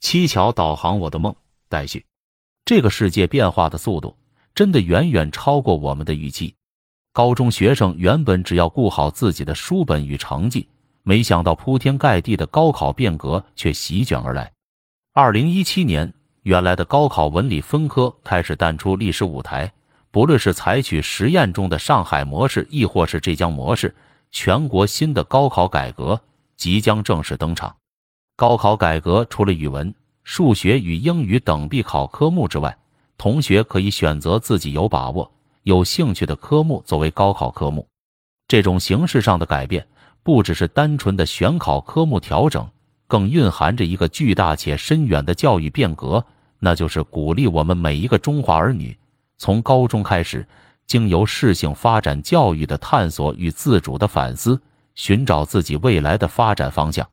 七巧导航我的梦，待续。这个世界变化的速度真的远远超过我们的预期。高中学生原本只要顾好自己的书本与成绩，没想到铺天盖地的高考变革却席卷而来。二零一七年，原来的高考文理分科开始淡出历史舞台。不论是采取实验中的上海模式，亦或是浙江模式，全国新的高考改革即将正式登场。高考改革除了语文、数学与英语等必考科目之外，同学可以选择自己有把握、有兴趣的科目作为高考科目。这种形式上的改变，不只是单纯的选考科目调整，更蕴含着一个巨大且深远的教育变革，那就是鼓励我们每一个中华儿女。从高中开始，经由适性发展教育的探索与自主的反思，寻找自己未来的发展方向。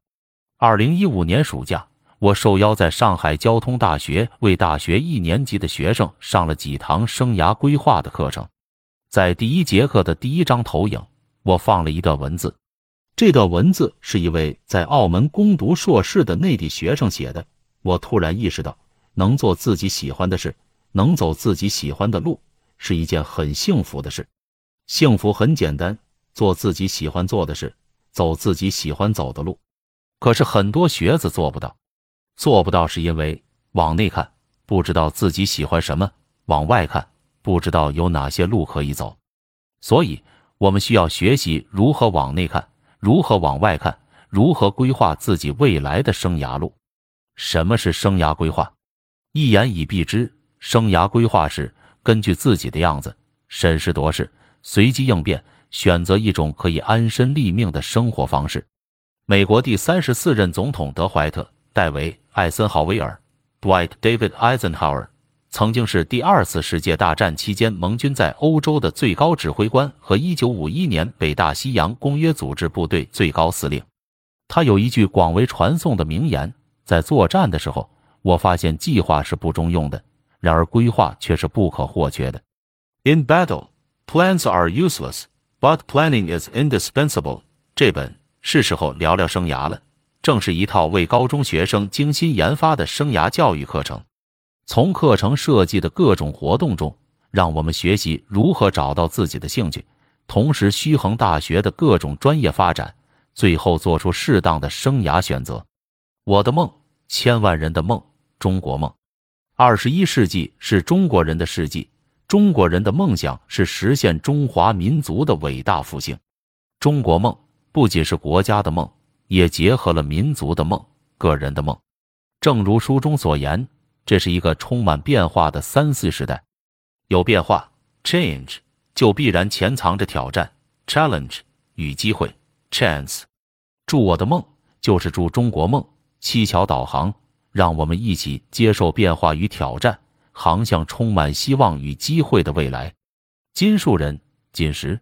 二零一五年暑假，我受邀在上海交通大学为大学一年级的学生上了几堂生涯规划的课程。在第一节课的第一张投影，我放了一段文字。这段文字是一位在澳门攻读硕士的内地学生写的。我突然意识到，能做自己喜欢的事。能走自己喜欢的路是一件很幸福的事，幸福很简单，做自己喜欢做的事，走自己喜欢走的路。可是很多学子做不到，做不到是因为往内看不知道自己喜欢什么，往外看不知道有哪些路可以走。所以，我们需要学习如何往内看，如何往外看，如何规划自己未来的生涯路。什么是生涯规划？一言以蔽之。生涯规划是根据自己的样子审时度势、随机应变，选择一种可以安身立命的生活方式。美国第三十四任总统德怀特·戴维·艾森豪威尔 （Dwight David Eisenhower） 曾经是第二次世界大战期间盟军在欧洲的最高指挥官和一九五一年北大西洋公约组织部队最高司令。他有一句广为传颂的名言：“在作战的时候，我发现计划是不中用的。”然而，规划却是不可或缺的。In battle, plans are useless, but planning is indispensable。这本是时候聊聊生涯了，正是一套为高中学生精心研发的生涯教育课程。从课程设计的各种活动中，让我们学习如何找到自己的兴趣，同时虚衡大学的各种专业发展，最后做出适当的生涯选择。我的梦，千万人的梦，中国梦。二十一世纪是中国人的世纪，中国人的梦想是实现中华民族的伟大复兴。中国梦不仅是国家的梦，也结合了民族的梦、个人的梦。正如书中所言，这是一个充满变化的三四时代。有变化 （change），就必然潜藏着挑战 （challenge） 与机会 （chance）。祝我的梦，就是祝中国梦。七巧导航。让我们一起接受变化与挑战，航向充满希望与机会的未来。金树人，锦石，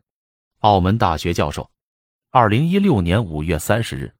澳门大学教授，二零一六年五月三十日。